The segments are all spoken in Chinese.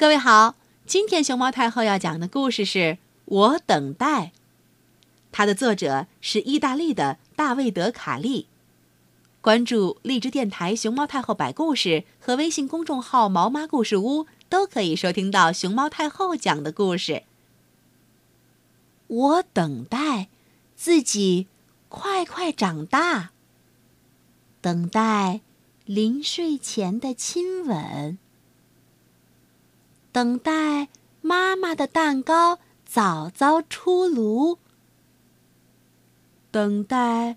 各位好，今天熊猫太后要讲的故事是《我等待》，它的作者是意大利的大卫德·卡利。关注荔枝电台熊猫太后摆故事和微信公众号“毛妈故事屋”，都可以收听到熊猫太后讲的故事。我等待自己快快长大，等待临睡前的亲吻。等待妈妈的蛋糕早早出炉，等待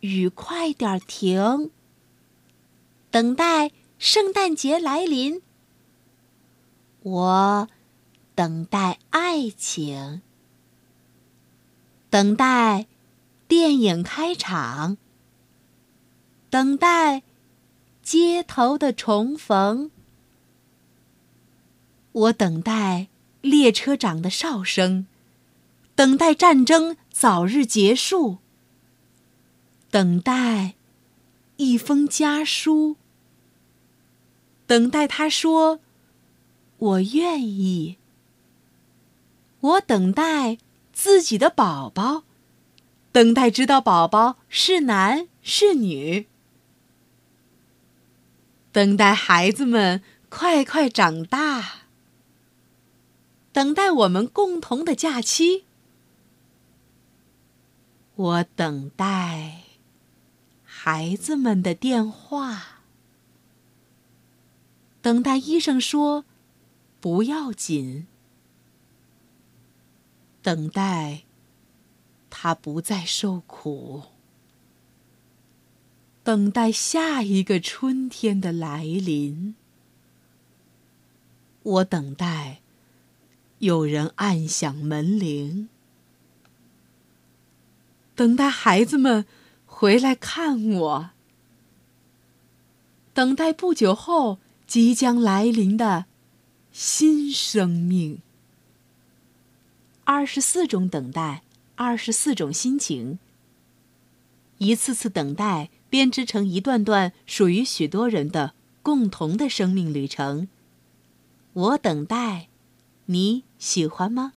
雨快点停，等待圣诞节来临。我等待爱情，等待电影开场，等待街头的重逢。我等待列车长的哨声，等待战争早日结束，等待一封家书，等待他说“我愿意”。我等待自己的宝宝，等待知道宝宝是男是女，等待孩子们快快长大。等待我们共同的假期，我等待孩子们的电话，等待医生说不要紧，等待他不再受苦，等待下一个春天的来临，我等待。有人按响门铃，等待孩子们回来看我，等待不久后即将来临的新生命。二十四种等待，二十四种心情，一次次等待编织成一段段属于许多人的共同的生命旅程。我等待。你喜欢吗？